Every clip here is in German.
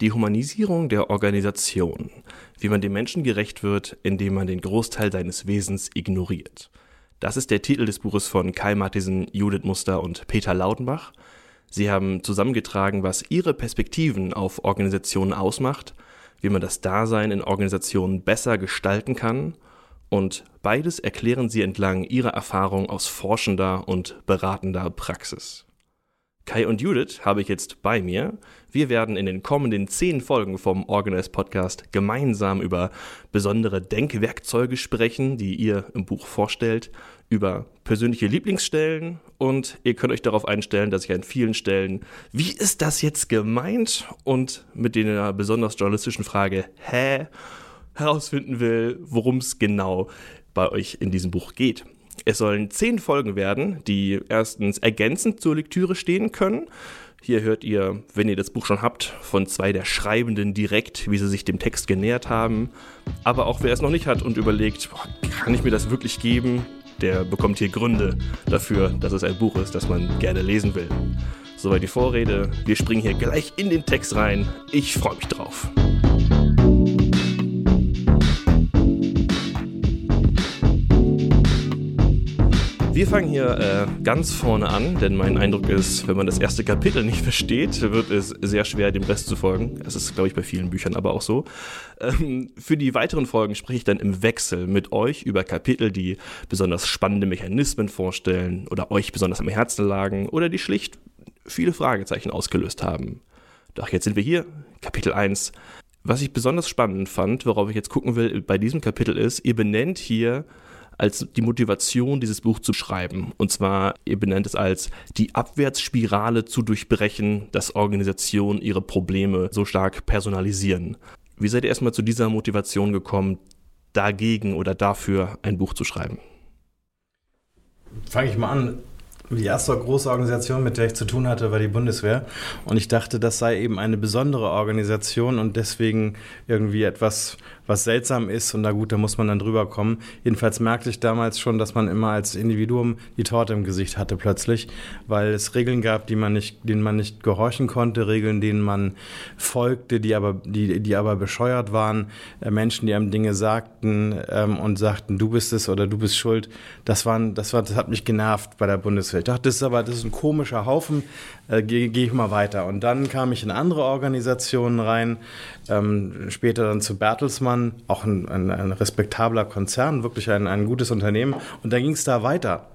Die Humanisierung der Organisation. Wie man dem Menschen gerecht wird, indem man den Großteil seines Wesens ignoriert. Das ist der Titel des Buches von Kai Mattisen, Judith Muster und Peter Lautenbach. Sie haben zusammengetragen, was ihre Perspektiven auf Organisationen ausmacht, wie man das Dasein in Organisationen besser gestalten kann und beides erklären sie entlang ihrer Erfahrung aus forschender und beratender Praxis. Kai und Judith habe ich jetzt bei mir. Wir werden in den kommenden zehn Folgen vom Organize Podcast gemeinsam über besondere Denkwerkzeuge sprechen, die ihr im Buch vorstellt, über persönliche Lieblingsstellen und ihr könnt euch darauf einstellen, dass ich an vielen Stellen, wie ist das jetzt gemeint? Und mit der besonders journalistischen Frage, hä? herausfinden will, worum es genau bei euch in diesem Buch geht. Es sollen zehn Folgen werden, die erstens ergänzend zur Lektüre stehen können. Hier hört ihr, wenn ihr das Buch schon habt, von zwei der Schreibenden direkt, wie sie sich dem Text genähert haben. Aber auch wer es noch nicht hat und überlegt, boah, kann ich mir das wirklich geben, der bekommt hier Gründe dafür, dass es ein Buch ist, das man gerne lesen will. Soweit die Vorrede. Wir springen hier gleich in den Text rein. Ich freue mich drauf. Wir fangen hier äh, ganz vorne an, denn mein Eindruck ist, wenn man das erste Kapitel nicht versteht, wird es sehr schwer, dem Rest zu folgen. Das ist, glaube ich, bei vielen Büchern aber auch so. Ähm, für die weiteren Folgen spreche ich dann im Wechsel mit euch über Kapitel, die besonders spannende Mechanismen vorstellen oder euch besonders am Herzen lagen oder die schlicht viele Fragezeichen ausgelöst haben. Doch jetzt sind wir hier, Kapitel 1. Was ich besonders spannend fand, worauf ich jetzt gucken will bei diesem Kapitel ist, ihr benennt hier als die Motivation, dieses Buch zu schreiben. Und zwar, ihr benennt es als die Abwärtsspirale zu durchbrechen, dass Organisationen ihre Probleme so stark personalisieren. Wie seid ihr erstmal zu dieser Motivation gekommen, dagegen oder dafür ein Buch zu schreiben? Fange ich mal an. Die erste große Organisation, mit der ich zu tun hatte, war die Bundeswehr. Und ich dachte, das sei eben eine besondere Organisation und deswegen irgendwie etwas, was seltsam ist und na gut, da muss man dann drüber kommen. Jedenfalls merkte ich damals schon, dass man immer als Individuum die Torte im Gesicht hatte plötzlich, weil es Regeln gab, die man nicht, denen man nicht gehorchen konnte, Regeln, denen man folgte, die aber, die, die aber bescheuert waren, äh, Menschen, die einem Dinge sagten ähm, und sagten, du bist es oder du bist schuld. Das waren, das war, das hat mich genervt bei der Bundeswehr. Ich dachte, das ist aber, das ist ein komischer Haufen, äh, gehe geh ich mal weiter. Und dann kam ich in andere Organisationen rein, ähm, später dann zu Bertelsmann, auch ein, ein, ein respektabler Konzern, wirklich ein, ein gutes Unternehmen. Und dann ging es da weiter.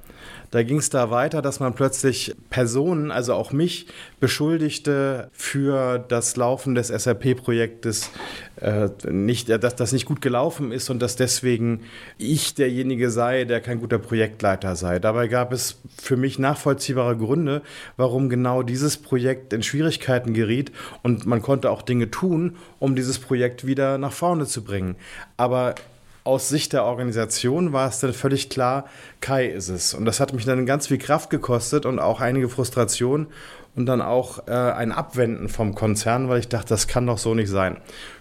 Da ging es da weiter, dass man plötzlich Personen, also auch mich, beschuldigte für das Laufen des SAP-Projektes, äh, nicht, dass das nicht gut gelaufen ist und dass deswegen ich derjenige sei, der kein guter Projektleiter sei. Dabei gab es für mich nachvollziehbare Gründe, warum genau dieses Projekt in Schwierigkeiten geriet und man konnte auch Dinge tun, um dieses Projekt wieder nach vorne zu bringen. Aber aus Sicht der Organisation war es dann völlig klar, Kai ist es. Und das hat mich dann ganz viel Kraft gekostet und auch einige Frustration und dann auch äh, ein Abwenden vom Konzern, weil ich dachte, das kann doch so nicht sein.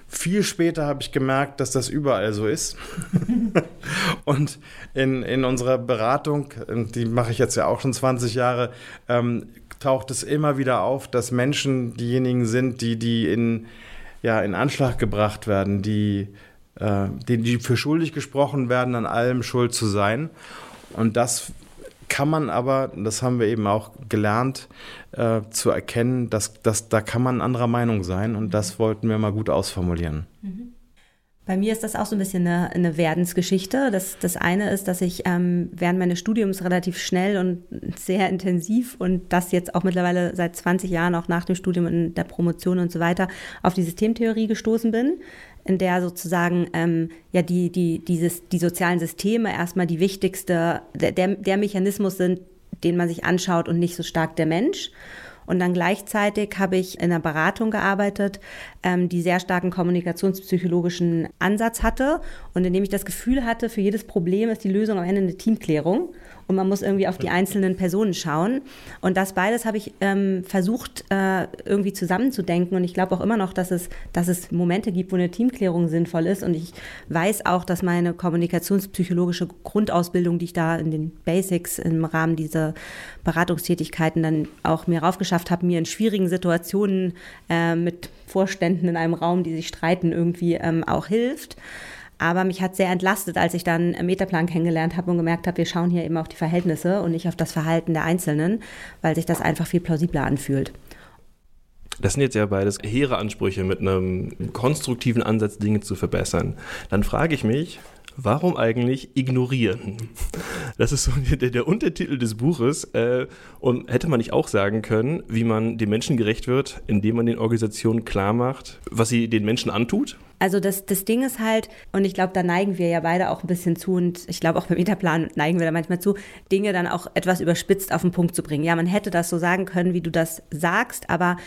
Viel später habe ich gemerkt, dass das überall so ist. und in, in unserer Beratung, die mache ich jetzt ja auch schon 20 Jahre, ähm, taucht es immer wieder auf, dass Menschen diejenigen sind, die, die in, ja, in Anschlag gebracht werden, die äh, die, die für schuldig gesprochen werden, an allem schuld zu sein. Und das kann man aber, das haben wir eben auch gelernt, äh, zu erkennen, dass, dass da kann man anderer Meinung sein und das wollten wir mal gut ausformulieren. Mhm. Bei mir ist das auch so ein bisschen eine, eine Werdensgeschichte. Das, das eine ist, dass ich ähm, während meines Studiums relativ schnell und sehr intensiv und das jetzt auch mittlerweile seit 20 Jahren, auch nach dem Studium in der Promotion und so weiter, auf die Systemtheorie gestoßen bin in der sozusagen ähm, ja die, die, dieses, die sozialen Systeme erstmal die wichtigste, der, der Mechanismus sind, den man sich anschaut und nicht so stark der Mensch. Und dann gleichzeitig habe ich in einer Beratung gearbeitet, ähm, die sehr starken kommunikationspsychologischen Ansatz hatte und in dem ich das Gefühl hatte, für jedes Problem ist die Lösung am Ende eine Teamklärung und man muss irgendwie auf die einzelnen Personen schauen. Und das beides habe ich ähm, versucht, äh, irgendwie zusammenzudenken. Und ich glaube auch immer noch, dass es, dass es Momente gibt, wo eine Teamklärung sinnvoll ist. Und ich weiß auch, dass meine kommunikationspsychologische Grundausbildung, die ich da in den Basics im Rahmen dieser Beratungstätigkeiten dann auch mir raufgeschafft habe, mir in schwierigen Situationen äh, mit Vorständen in einem Raum, die sich streiten, irgendwie ähm, auch hilft. Aber mich hat sehr entlastet, als ich dann Metaplan kennengelernt habe und gemerkt habe, wir schauen hier eben auf die Verhältnisse und nicht auf das Verhalten der Einzelnen, weil sich das einfach viel plausibler anfühlt. Das sind jetzt ja beides hehre Ansprüche mit einem konstruktiven Ansatz, Dinge zu verbessern. Dann frage ich mich, warum eigentlich ignorieren? Das ist so der, der Untertitel des Buches. Äh, und hätte man nicht auch sagen können, wie man den Menschen gerecht wird, indem man den Organisationen klar macht, was sie den Menschen antut? Also das, das Ding ist halt, und ich glaube, da neigen wir ja beide auch ein bisschen zu und ich glaube auch beim Metaplan neigen wir da manchmal zu, Dinge dann auch etwas überspitzt auf den Punkt zu bringen. Ja, man hätte das so sagen können, wie du das sagst, aber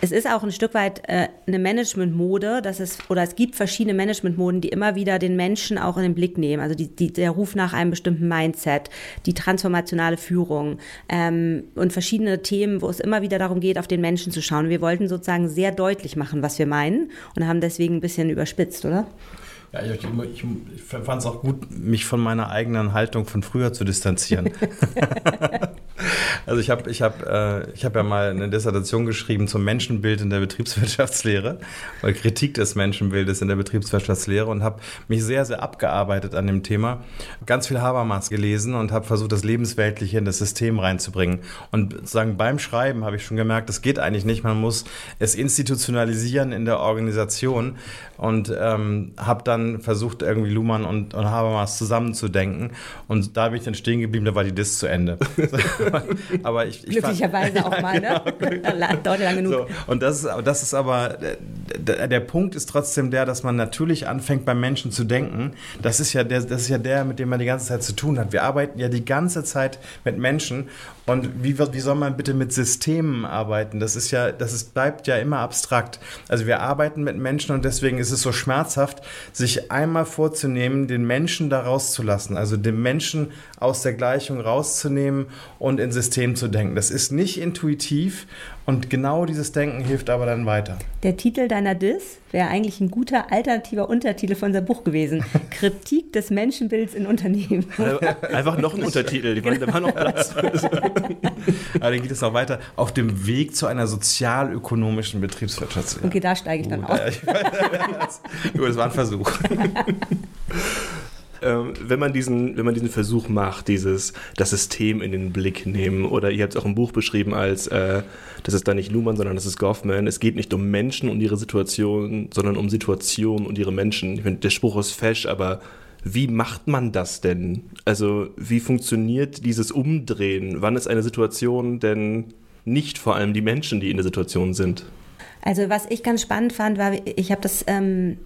es ist auch ein Stück weit äh, eine Managementmode, dass es, oder es gibt verschiedene Managementmoden, die immer wieder den Menschen auch in den Blick nehmen. Also die, die, der Ruf nach einem bestimmten Mindset, die transformationale Führung ähm, und verschiedene Themen, wo es immer wieder darum geht, auf den Menschen zu schauen. Wir wollten sozusagen sehr deutlich machen, was wir meinen und haben deswegen ein bisschen überspitzt, oder? Ja, ich, ich, ich fand es auch gut, mich von meiner eigenen Haltung von früher zu distanzieren. Also ich habe ich hab, äh, ich hab ja mal eine Dissertation geschrieben zum Menschenbild in der Betriebswirtschaftslehre oder Kritik des Menschenbildes in der Betriebswirtschaftslehre und habe mich sehr, sehr abgearbeitet an dem Thema. Ganz viel Habermas gelesen und habe versucht, das Lebensweltliche in das System reinzubringen. Und sozusagen beim Schreiben habe ich schon gemerkt, das geht eigentlich nicht. Man muss es institutionalisieren in der Organisation und ähm, habe dann versucht, irgendwie Luhmann und, und Habermas zusammenzudenken. Und da bin ich dann stehen geblieben, da war die Dis zu Ende. aber ich, ich Glücklicherweise fand, auch mal, ne? Genau. Dauert lang genug. So, und das ist, das ist aber, der, der Punkt ist trotzdem der, dass man natürlich anfängt, beim Menschen zu denken. Das ist ja der, das ist ja der, mit dem man die ganze Zeit zu tun hat. Wir arbeiten ja die ganze Zeit mit Menschen und wie, wie soll man bitte mit Systemen arbeiten? Das ist ja, das ist, bleibt ja immer abstrakt. Also wir arbeiten mit Menschen und deswegen ist es so schmerzhaft, sich einmal vorzunehmen, den Menschen da rauszulassen, also den Menschen aus der Gleichung rauszunehmen und in System zu denken. Das ist nicht intuitiv und genau dieses Denken hilft aber dann weiter. Der Titel deiner Diss wäre eigentlich ein guter alternativer Untertitel von unserem Buch gewesen. Kritik des Menschenbilds in Unternehmen. Einfach noch ein Untertitel, die genau. war noch Platz. Aber dann geht es noch weiter. Auf dem Weg zu einer sozialökonomischen Betriebswirtschaft. Okay, da steige ich dann uh, aus. das war ein Versuch. ähm, wenn, man diesen, wenn man diesen Versuch macht, dieses das System in den Blick nehmen, oder ihr habt es auch im Buch beschrieben als, äh, das ist da nicht Luhmann, sondern das ist Goffman, es geht nicht um Menschen und ihre Situation, sondern um Situationen und ihre Menschen. Ich finde, der Spruch ist fesch, aber wie macht man das denn? Also wie funktioniert dieses Umdrehen? Wann ist eine Situation denn nicht vor allem die Menschen, die in der Situation sind? Also was ich ganz spannend fand, war, ich habe das ähm,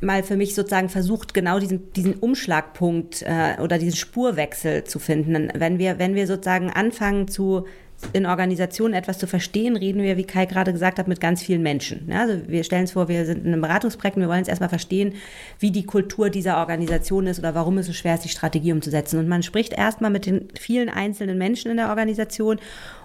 mal für mich sozusagen versucht, genau diesen, diesen Umschlagpunkt äh, oder diesen Spurwechsel zu finden. Wenn wir, wenn wir sozusagen anfangen zu in Organisationen etwas zu verstehen, reden wir, wie Kai gerade gesagt hat, mit ganz vielen Menschen. Also wir stellen uns vor, wir sind in einem Beratungsprojekt und wir wollen jetzt erstmal verstehen, wie die Kultur dieser Organisation ist oder warum es so schwer ist, die Strategie umzusetzen. Und man spricht erstmal mit den vielen einzelnen Menschen in der Organisation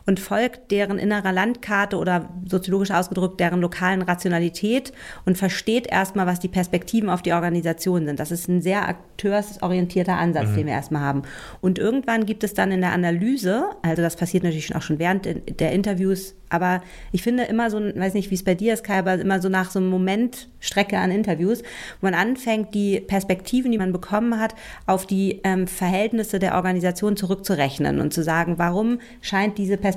und folgt deren innerer Landkarte oder soziologisch ausgedrückt deren lokalen Rationalität und versteht erstmal, was die Perspektiven auf die Organisation sind. Das ist ein sehr akteursorientierter Ansatz, mhm. den wir erstmal haben. Und irgendwann gibt es dann in der Analyse, also das passiert natürlich auch schon während der Interviews, aber ich finde immer so, weiß nicht, wie es bei dir ist, Kai, aber immer so nach so einem Moment Strecke an Interviews, wo man anfängt, die Perspektiven, die man bekommen hat, auf die ähm, Verhältnisse der Organisation zurückzurechnen und zu sagen, warum scheint diese Perspektive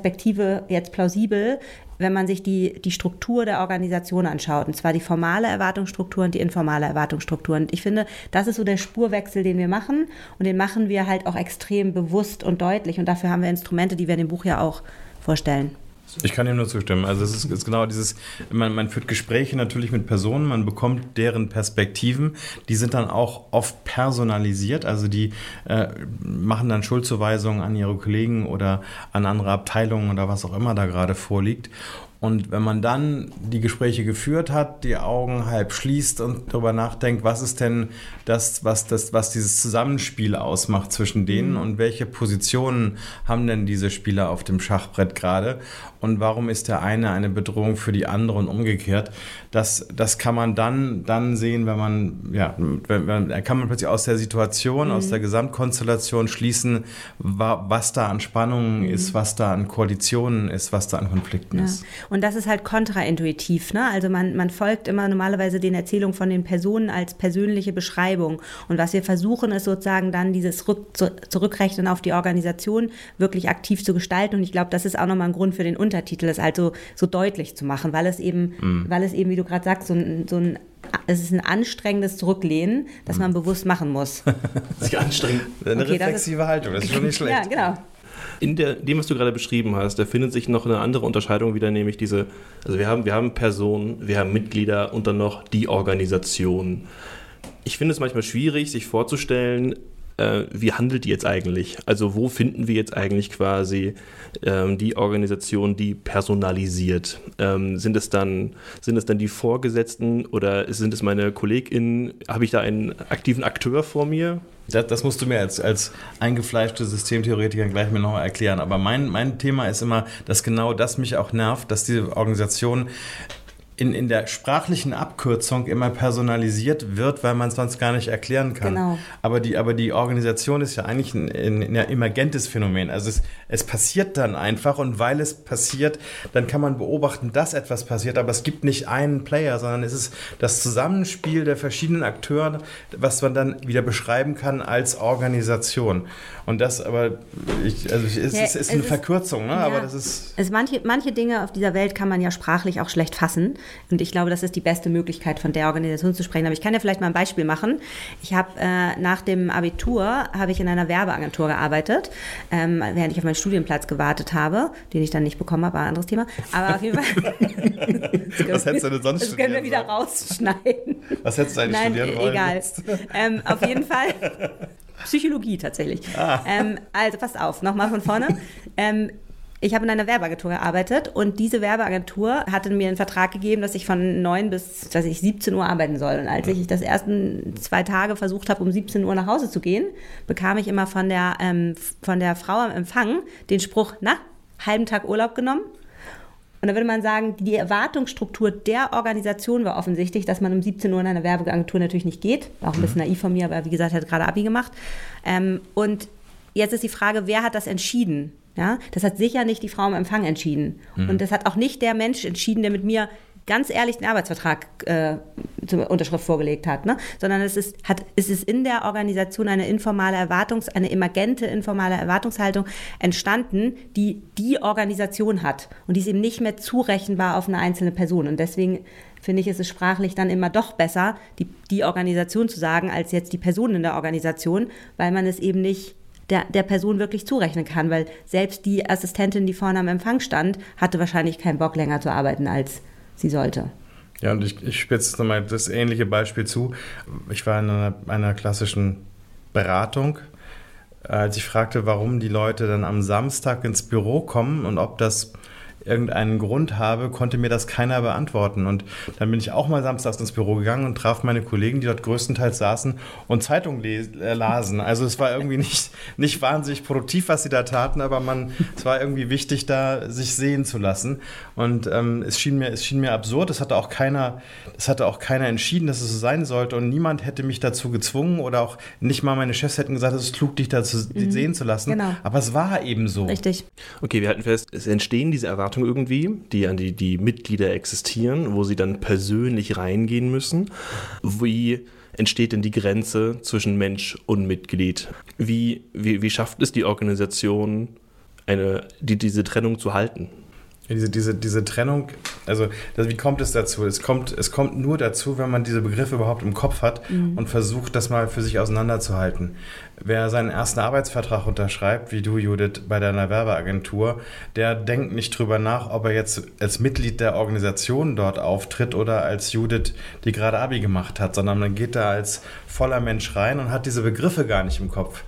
jetzt plausibel, wenn man sich die, die Struktur der Organisation anschaut, und zwar die formale Erwartungsstruktur und die informale Erwartungsstruktur. Und ich finde, das ist so der Spurwechsel, den wir machen und den machen wir halt auch extrem bewusst und deutlich und dafür haben wir Instrumente, die wir in dem Buch ja auch vorstellen. Ich kann ihm nur zustimmen. Also es ist, ist genau dieses, man, man, führt Gespräche natürlich mit Personen, man bekommt deren Perspektiven, die sind dann auch oft personalisiert, also die äh, machen dann Schuldzuweisungen an ihre Kollegen oder an andere Abteilungen oder was auch immer da gerade vorliegt. Und wenn man dann die Gespräche geführt hat, die Augen halb schließt und darüber nachdenkt, was ist denn das, was, das, was dieses Zusammenspiel ausmacht zwischen denen mhm. und welche Positionen haben denn diese Spieler auf dem Schachbrett gerade und warum ist der eine eine Bedrohung für die andere und umgekehrt, das, das kann man dann, dann sehen, wenn man, ja, wenn, wenn, kann man plötzlich aus der Situation, mhm. aus der Gesamtkonstellation schließen, was da an Spannungen mhm. ist, was da an Koalitionen ist, was da an Konflikten ja. ist. Und das ist halt kontraintuitiv. Ne? Also man, man folgt immer normalerweise den Erzählungen von den Personen als persönliche Beschreibung. Und was wir versuchen, ist sozusagen dann dieses Rück, Zurückrechnen auf die Organisation wirklich aktiv zu gestalten. Und ich glaube, das ist auch nochmal ein Grund für den Untertitel, es also so deutlich zu machen, weil es eben, mhm. weil es eben, wie du gerade sagst, so ein, so ein es ist ein anstrengendes Zurücklehnen, das man mhm. bewusst machen muss. Sich anstrengen. Eine okay, reflexive ist, Haltung, das ist schon nicht schlecht. Ja, genau. In der, dem, was du gerade beschrieben hast, da findet sich noch eine andere Unterscheidung wieder, nämlich diese, also wir haben, wir haben Personen, wir haben Mitglieder und dann noch die Organisation. Ich finde es manchmal schwierig, sich vorzustellen, äh, wie handelt die jetzt eigentlich? Also wo finden wir jetzt eigentlich quasi ähm, die Organisation, die personalisiert? Ähm, sind, es dann, sind es dann die Vorgesetzten oder sind es meine KollegInnen? Habe ich da einen aktiven Akteur vor mir? Das, das, musst du mir als, als eingefleischte Systemtheoretiker gleich mir nochmal erklären. Aber mein, mein Thema ist immer, dass genau das mich auch nervt, dass diese Organisation in, in der sprachlichen Abkürzung immer personalisiert wird, weil man es sonst gar nicht erklären kann. Genau. Aber, die, aber die Organisation ist ja eigentlich ein, ein, ein emergentes Phänomen. Also es, es passiert dann einfach und weil es passiert, dann kann man beobachten, dass etwas passiert, aber es gibt nicht einen Player, sondern es ist das Zusammenspiel der verschiedenen Akteure, was man dann wieder beschreiben kann als Organisation. Und das aber, ich, also es, ja, ist, es ist eine ist, Verkürzung, ne? Ja, aber das ist... Es manche, manche Dinge auf dieser Welt kann man ja sprachlich auch schlecht fassen. Und ich glaube, das ist die beste Möglichkeit, von der Organisation zu sprechen. Aber ich kann ja vielleicht mal ein Beispiel machen. Ich habe äh, nach dem Abitur habe ich in einer Werbeagentur gearbeitet, ähm, während ich auf meinen Studienplatz gewartet habe, den ich dann nicht bekommen habe, war ein anderes Thema. Aber auf jeden Fall. Was hättest du denn sonst Das können wir wieder rausschneiden. Was hättest du eigentlich Nein, studieren wollen? Egal. Ähm, auf jeden Fall. Psychologie tatsächlich. Ah. Ähm, also passt auf, nochmal von vorne. Ähm, ich habe in einer Werbeagentur gearbeitet und diese Werbeagentur hatte mir einen Vertrag gegeben, dass ich von 9 bis dass ich 17 Uhr arbeiten soll. Und als ich das ersten zwei Tage versucht habe, um 17 Uhr nach Hause zu gehen, bekam ich immer von der, ähm, von der Frau am Empfang den Spruch, na, halben Tag Urlaub genommen. Und da würde man sagen, die Erwartungsstruktur der Organisation war offensichtlich, dass man um 17 Uhr in einer Werbeagentur natürlich nicht geht. War auch ein bisschen mhm. naiv von mir, aber wie gesagt, hat gerade Abi gemacht. Ähm, und jetzt ist die Frage, wer hat das entschieden? Ja, das hat sicher nicht die Frau am Empfang entschieden. Mhm. Und das hat auch nicht der Mensch entschieden, der mit mir ganz ehrlich den Arbeitsvertrag äh, zur Unterschrift vorgelegt hat, ne? sondern es ist, hat, es ist in der Organisation eine informale Erwartungs-, eine emergente informale Erwartungshaltung entstanden, die die Organisation hat. Und die ist eben nicht mehr zurechenbar auf eine einzelne Person. Und deswegen finde ich, ist es sprachlich dann immer doch besser, die, die Organisation zu sagen, als jetzt die Person in der Organisation, weil man es eben nicht der, der Person wirklich zurechnen kann, weil selbst die Assistentin, die vorne am Empfang stand, hatte wahrscheinlich keinen Bock länger zu arbeiten, als sie sollte. Ja, und ich, ich spitze nochmal das ähnliche Beispiel zu. Ich war in einer, einer klassischen Beratung, als ich fragte, warum die Leute dann am Samstag ins Büro kommen und ob das irgendeinen Grund habe, konnte mir das keiner beantworten. Und dann bin ich auch mal samstags ins Büro gegangen und traf meine Kollegen, die dort größtenteils saßen und Zeitung äh, lasen. Also es war irgendwie nicht, nicht wahnsinnig produktiv, was sie da taten, aber man, es war irgendwie wichtig, da sich sehen zu lassen. Und ähm, es, schien mir, es schien mir absurd. Es hatte auch keiner, das hatte auch keiner entschieden, dass es so sein sollte. Und niemand hätte mich dazu gezwungen oder auch nicht mal meine Chefs hätten gesagt, es ist klug, dich dazu mhm. sehen zu lassen. Genau. Aber es war eben so. Richtig. Okay, wir halten fest, es entstehen diese Erwartungen Beratung irgendwie, die an die, die Mitglieder existieren, wo sie dann persönlich reingehen müssen. Wie entsteht denn die Grenze zwischen Mensch und Mitglied? Wie, wie, wie schafft es die Organisation, eine, die, diese Trennung zu halten? Diese, diese, diese Trennung, also das, wie kommt es dazu? Es kommt, es kommt nur dazu, wenn man diese Begriffe überhaupt im Kopf hat mhm. und versucht, das mal für sich auseinanderzuhalten. Wer seinen ersten Arbeitsvertrag unterschreibt, wie du, Judith, bei deiner Werbeagentur, der denkt nicht drüber nach, ob er jetzt als Mitglied der Organisation dort auftritt oder als Judith, die gerade Abi gemacht hat, sondern man geht da als voller Mensch rein und hat diese Begriffe gar nicht im Kopf.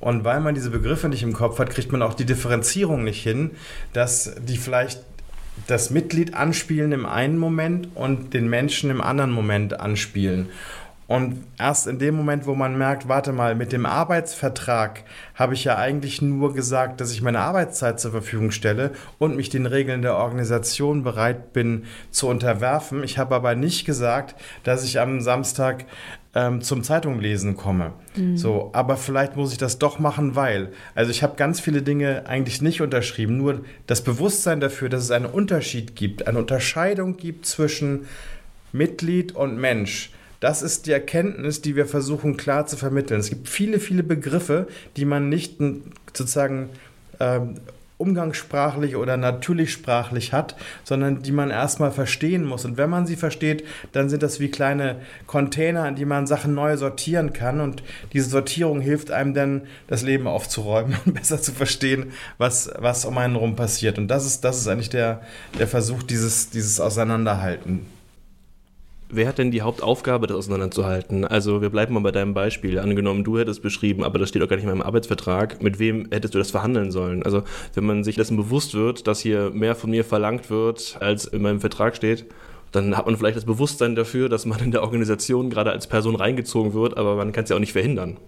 Und weil man diese Begriffe nicht im Kopf hat, kriegt man auch die Differenzierung nicht hin, dass die vielleicht das Mitglied anspielen im einen Moment und den Menschen im anderen Moment anspielen. Und erst in dem Moment, wo man merkt, warte mal, mit dem Arbeitsvertrag habe ich ja eigentlich nur gesagt, dass ich meine Arbeitszeit zur Verfügung stelle und mich den Regeln der Organisation bereit bin zu unterwerfen. Ich habe aber nicht gesagt, dass ich am Samstag ähm, zum Zeitunglesen komme. Mhm. So, aber vielleicht muss ich das doch machen, weil. Also ich habe ganz viele Dinge eigentlich nicht unterschrieben, nur das Bewusstsein dafür, dass es einen Unterschied gibt, eine Unterscheidung gibt zwischen Mitglied und Mensch das ist die Erkenntnis, die wir versuchen klar zu vermitteln. Es gibt viele, viele Begriffe, die man nicht sozusagen ähm, umgangssprachlich oder natürlich sprachlich hat, sondern die man erstmal verstehen muss. Und wenn man sie versteht, dann sind das wie kleine Container, in die man Sachen neu sortieren kann. Und diese Sortierung hilft einem dann, das Leben aufzuräumen und besser zu verstehen, was, was um einen herum passiert. Und das ist, das ist eigentlich der, der Versuch, dieses, dieses Auseinanderhalten Wer hat denn die Hauptaufgabe, das auseinanderzuhalten? Also wir bleiben mal bei deinem Beispiel. Angenommen, du hättest beschrieben, aber das steht auch gar nicht in meinem Arbeitsvertrag. Mit wem hättest du das verhandeln sollen? Also wenn man sich dessen bewusst wird, dass hier mehr von mir verlangt wird, als in meinem Vertrag steht, dann hat man vielleicht das Bewusstsein dafür, dass man in der Organisation gerade als Person reingezogen wird, aber man kann es ja auch nicht verhindern.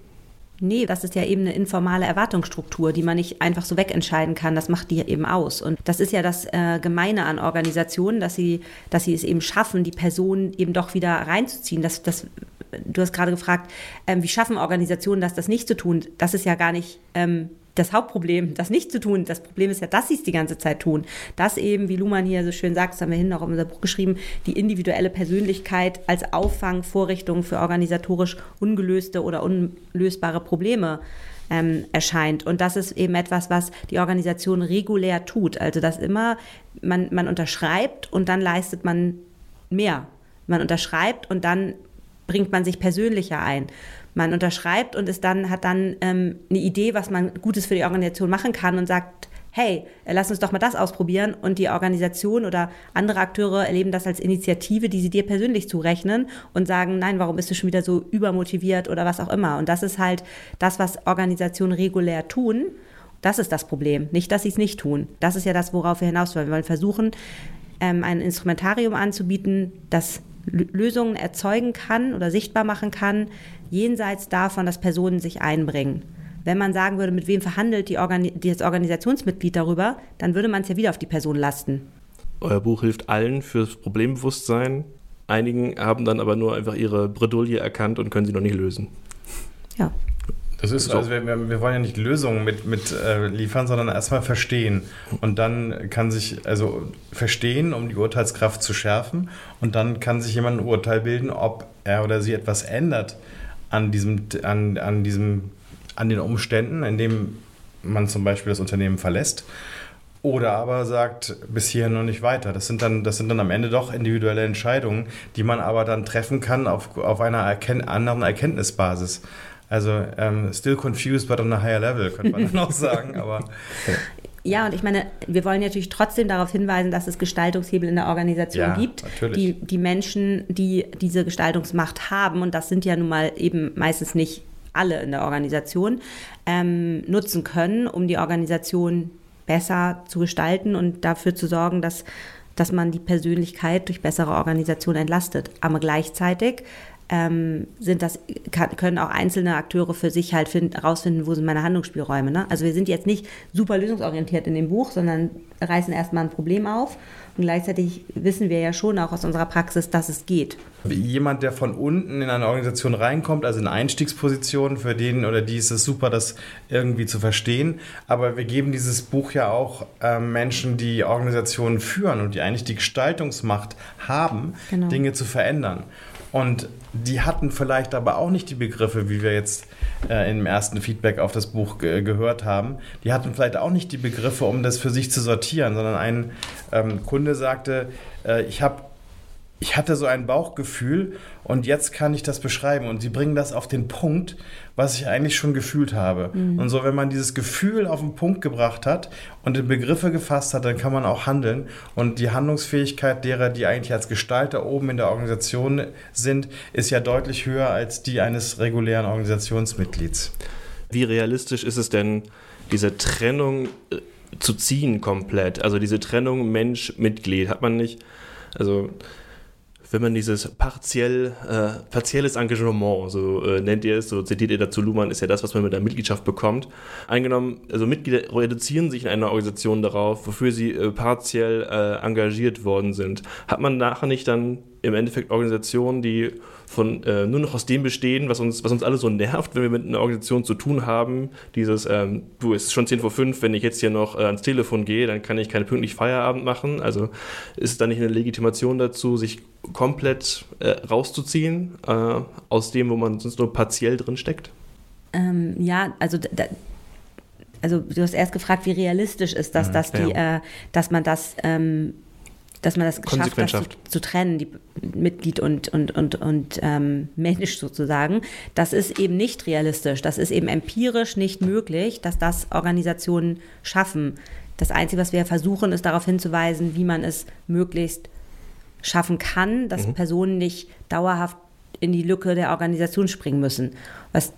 Nee, das ist ja eben eine informale Erwartungsstruktur, die man nicht einfach so wegentscheiden kann. Das macht die eben aus. Und das ist ja das äh, Gemeine an Organisationen, dass sie, dass sie es eben schaffen, die Personen eben doch wieder reinzuziehen. Das, das, du hast gerade gefragt, ähm, wie schaffen Organisationen das, das nicht zu tun? Das ist ja gar nicht ähm, das Hauptproblem, das nicht zu tun. Das Problem ist ja, dass sie es die ganze Zeit tun. Dass eben, wie Luhmann hier so schön sagt, das haben wir hinten auch in unser Buch geschrieben, die individuelle Persönlichkeit als Auffangvorrichtung für organisatorisch ungelöste oder unlösbare Probleme ähm, erscheint. Und das ist eben etwas, was die Organisation regulär tut. Also dass immer man, man unterschreibt und dann leistet man mehr. Man unterschreibt und dann bringt man sich persönlicher ein man unterschreibt und ist dann, hat dann ähm, eine Idee, was man Gutes für die Organisation machen kann und sagt, hey, lass uns doch mal das ausprobieren. Und die Organisation oder andere Akteure erleben das als Initiative, die sie dir persönlich zurechnen und sagen, nein, warum bist du schon wieder so übermotiviert oder was auch immer. Und das ist halt das, was Organisationen regulär tun. Das ist das Problem. Nicht, dass sie es nicht tun. Das ist ja das, worauf wir hinaus wollen. Wir wollen versuchen, ähm, ein Instrumentarium anzubieten, das Lösungen erzeugen kann oder sichtbar machen kann, jenseits davon, dass Personen sich einbringen. Wenn man sagen würde, mit wem verhandelt die Organi das Organisationsmitglied darüber, dann würde man es ja wieder auf die Person lasten. Euer Buch hilft allen fürs Problembewusstsein. Einigen haben dann aber nur einfach ihre Bredouille erkannt und können sie noch nicht lösen. Ja. Das ist so. also wir, wir, wollen ja nicht Lösungen mit, mit äh, liefern, sondern erstmal verstehen. Und dann kann sich, also verstehen, um die Urteilskraft zu schärfen. Und dann kann sich jemand ein Urteil bilden, ob er oder sie etwas ändert an diesem, an, an diesem, an den Umständen, in dem man zum Beispiel das Unternehmen verlässt. Oder aber sagt bis hierhin noch nicht weiter. Das sind dann, das sind dann am Ende doch individuelle Entscheidungen, die man aber dann treffen kann auf, auf einer Erken anderen Erkenntnisbasis. Also ähm, still confused, but on a higher level, könnte man dann auch sagen. Aber ja. Und ich meine, wir wollen natürlich trotzdem darauf hinweisen, dass es Gestaltungshebel in der Organisation ja, gibt, die, die Menschen, die diese Gestaltungsmacht haben, und das sind ja nun mal eben meistens nicht alle in der Organisation, ähm, nutzen können, um die Organisation besser zu gestalten und dafür zu sorgen, dass, dass man die Persönlichkeit durch bessere Organisation entlastet. Aber gleichzeitig ähm, sind das, kann, können auch einzelne Akteure für sich halt herausfinden, wo sind meine Handlungsspielräume. Ne? Also wir sind jetzt nicht super lösungsorientiert in dem Buch, sondern reißen erstmal ein Problem auf und gleichzeitig wissen wir ja schon auch aus unserer Praxis, dass es geht. Jemand, der von unten in eine Organisation reinkommt, also in Einstiegspositionen, für den oder die ist es super, das irgendwie zu verstehen. Aber wir geben dieses Buch ja auch äh, Menschen, die Organisationen führen und die eigentlich die Gestaltungsmacht haben, genau. Dinge zu verändern. Und die hatten vielleicht aber auch nicht die Begriffe, wie wir jetzt äh, im ersten Feedback auf das Buch ge gehört haben. Die hatten vielleicht auch nicht die Begriffe, um das für sich zu sortieren, sondern ein ähm, Kunde sagte, äh, ich habe ich hatte so ein Bauchgefühl und jetzt kann ich das beschreiben. Und sie bringen das auf den Punkt, was ich eigentlich schon gefühlt habe. Mhm. Und so, wenn man dieses Gefühl auf den Punkt gebracht hat und in Begriffe gefasst hat, dann kann man auch handeln. Und die Handlungsfähigkeit derer, die eigentlich als Gestalter oben in der Organisation sind, ist ja deutlich höher als die eines regulären Organisationsmitglieds. Wie realistisch ist es denn, diese Trennung äh, zu ziehen komplett. Also diese Trennung Mensch-Mitglied hat man nicht. Also wenn man dieses partiell, äh, partielles Engagement, so äh, nennt ihr es, so zitiert ihr dazu Luhmann, ist ja das, was man mit der Mitgliedschaft bekommt. Eingenommen, also Mitglieder reduzieren sich in einer Organisation darauf, wofür sie äh, partiell äh, engagiert worden sind. Hat man nachher nicht dann im Endeffekt Organisationen, die von äh, nur noch aus dem bestehen, was uns, was uns alle so nervt, wenn wir mit einer Organisation zu tun haben. Dieses, ähm, du, es ist schon 10 vor 5, wenn ich jetzt hier noch äh, ans Telefon gehe, dann kann ich keine pünktlich Feierabend machen. Also ist es da nicht eine Legitimation dazu, sich komplett äh, rauszuziehen äh, aus dem, wo man sonst nur partiell drin steckt? Ähm, ja, also da, also du hast erst gefragt, wie realistisch ist das, mhm, dass die, ja. äh, dass man das ähm, dass man das geschafft hat, zu, zu, trennen, die Mitglied und, und, und, und ähm, Mensch sozusagen. Das ist eben nicht realistisch. Das ist eben empirisch nicht möglich, dass das Organisationen schaffen. Das Einzige, was wir versuchen, ist darauf hinzuweisen, wie man es möglichst schaffen kann, dass mhm. Personen nicht dauerhaft in die Lücke der Organisation springen müssen. Was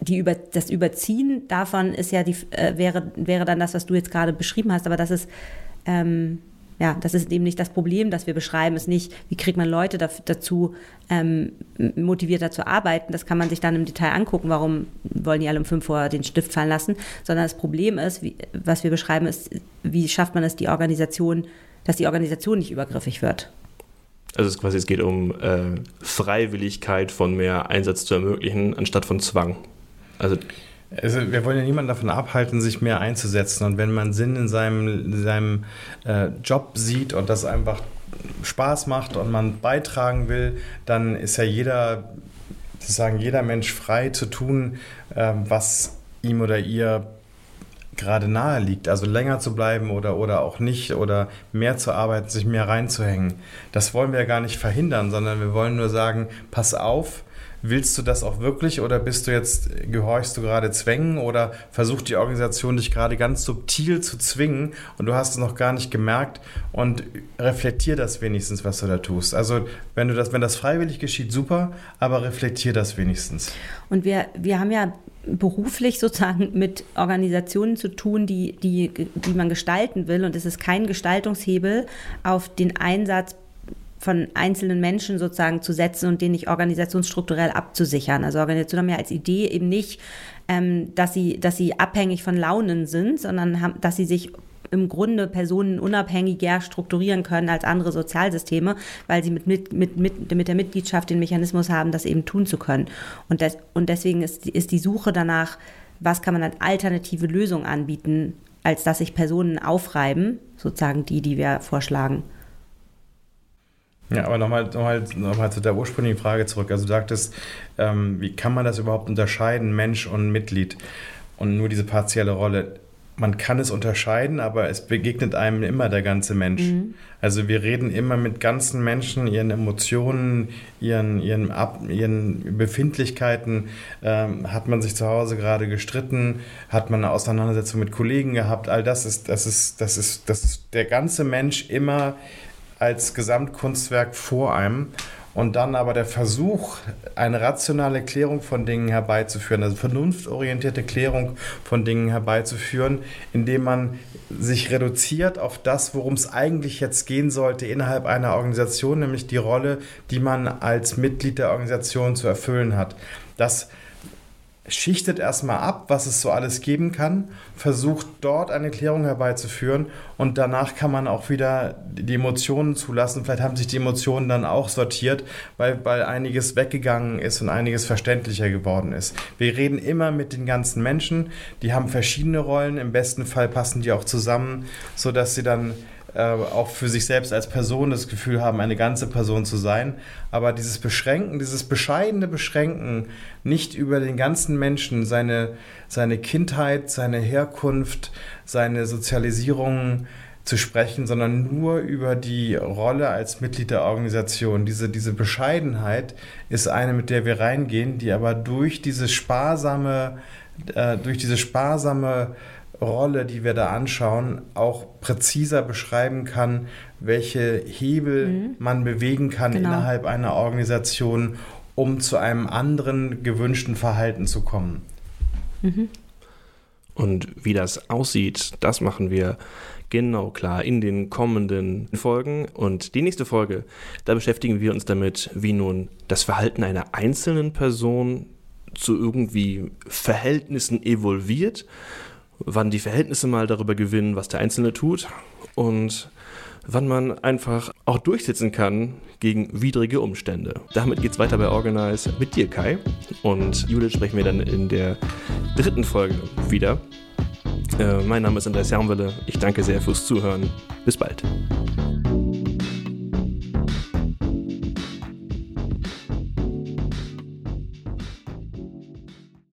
die über, das Überziehen davon ist ja die, äh, wäre, wäre dann das, was du jetzt gerade beschrieben hast, aber das ist ähm, ja, das ist eben nicht das Problem, das wir beschreiben, ist nicht, wie kriegt man Leute dazu ähm, motivierter zu arbeiten. Das kann man sich dann im Detail angucken, warum wollen die alle um fünf Uhr den Stift fallen lassen, sondern das Problem ist, wie, was wir beschreiben, ist, wie schafft man es, die Organisation, dass die Organisation nicht übergriffig wird. Also es, quasi, es geht um äh, Freiwilligkeit von mehr Einsatz zu ermöglichen, anstatt von Zwang. Also also wir wollen ja niemanden davon abhalten, sich mehr einzusetzen. Und wenn man Sinn in seinem, in seinem äh, Job sieht und das einfach Spaß macht und man beitragen will, dann ist ja jeder, sozusagen jeder Mensch frei zu tun, äh, was ihm oder ihr gerade nahe liegt. Also länger zu bleiben oder, oder auch nicht oder mehr zu arbeiten, sich mehr reinzuhängen. Das wollen wir ja gar nicht verhindern, sondern wir wollen nur sagen, pass auf, Willst du das auch wirklich oder bist du jetzt, gehorchst du gerade Zwängen oder versucht die Organisation dich gerade ganz subtil zu zwingen und du hast es noch gar nicht gemerkt und reflektier das wenigstens, was du da tust. Also wenn du das, wenn das freiwillig geschieht, super, aber reflektier das wenigstens. Und wir, wir haben ja beruflich sozusagen mit Organisationen zu tun, die, die, die man gestalten will. Und es ist kein Gestaltungshebel auf den Einsatz von einzelnen Menschen sozusagen zu setzen und den nicht organisationsstrukturell abzusichern. Also Organisationen haben ja als Idee eben nicht, ähm, dass, sie, dass sie abhängig von Launen sind, sondern haben, dass sie sich im Grunde Personen unabhängiger strukturieren können als andere Sozialsysteme, weil sie mit, mit, mit, mit, der Mitgliedschaft den Mechanismus haben, das eben tun zu können. Und, das, und deswegen ist, ist die Suche danach, was kann man als alternative Lösung anbieten, als dass sich Personen aufreiben, sozusagen die, die wir vorschlagen. Ja, aber nochmal noch mal, noch mal zu der ursprünglichen Frage zurück. Also du sagtest, ähm, wie kann man das überhaupt unterscheiden, Mensch und Mitglied und nur diese partielle Rolle? Man kann es unterscheiden, aber es begegnet einem immer der ganze Mensch. Mhm. Also wir reden immer mit ganzen Menschen, ihren Emotionen, ihren, ihren, Ab, ihren Befindlichkeiten. Ähm, hat man sich zu Hause gerade gestritten? Hat man eine Auseinandersetzung mit Kollegen gehabt? All das ist, das ist, das ist, das ist der ganze Mensch immer als Gesamtkunstwerk vor einem und dann aber der Versuch, eine rationale Klärung von Dingen herbeizuführen, also vernunftorientierte Klärung von Dingen herbeizuführen, indem man sich reduziert auf das, worum es eigentlich jetzt gehen sollte innerhalb einer Organisation, nämlich die Rolle, die man als Mitglied der Organisation zu erfüllen hat. Das schichtet erstmal ab, was es so alles geben kann, versucht dort eine Klärung herbeizuführen und danach kann man auch wieder die Emotionen zulassen. Vielleicht haben sich die Emotionen dann auch sortiert, weil, weil einiges weggegangen ist und einiges verständlicher geworden ist. Wir reden immer mit den ganzen Menschen, die haben verschiedene Rollen, im besten Fall passen die auch zusammen, sodass sie dann auch für sich selbst als Person das Gefühl haben, eine ganze Person zu sein. Aber dieses Beschränken, dieses bescheidene Beschränken, nicht über den ganzen Menschen, seine, seine Kindheit, seine Herkunft, seine Sozialisierung zu sprechen, sondern nur über die Rolle als Mitglied der Organisation. Diese, diese Bescheidenheit ist eine, mit der wir reingehen, die aber durch diese sparsame, äh, durch diese sparsame Rolle, die wir da anschauen, auch präziser beschreiben kann, welche Hebel mhm. man bewegen kann genau. innerhalb einer Organisation, um zu einem anderen gewünschten Verhalten zu kommen. Mhm. Und wie das aussieht, das machen wir genau klar in den kommenden Folgen. Und die nächste Folge, da beschäftigen wir uns damit, wie nun das Verhalten einer einzelnen Person zu irgendwie Verhältnissen evolviert, wann die Verhältnisse mal darüber gewinnen, was der Einzelne tut und wann man einfach auch durchsetzen kann gegen widrige Umstände. Damit geht's weiter bei Organize mit dir, Kai. Und Judith sprechen wir dann in der dritten Folge wieder. Äh, mein Name ist Andreas Jarmwelle. Ich danke sehr fürs Zuhören. Bis bald.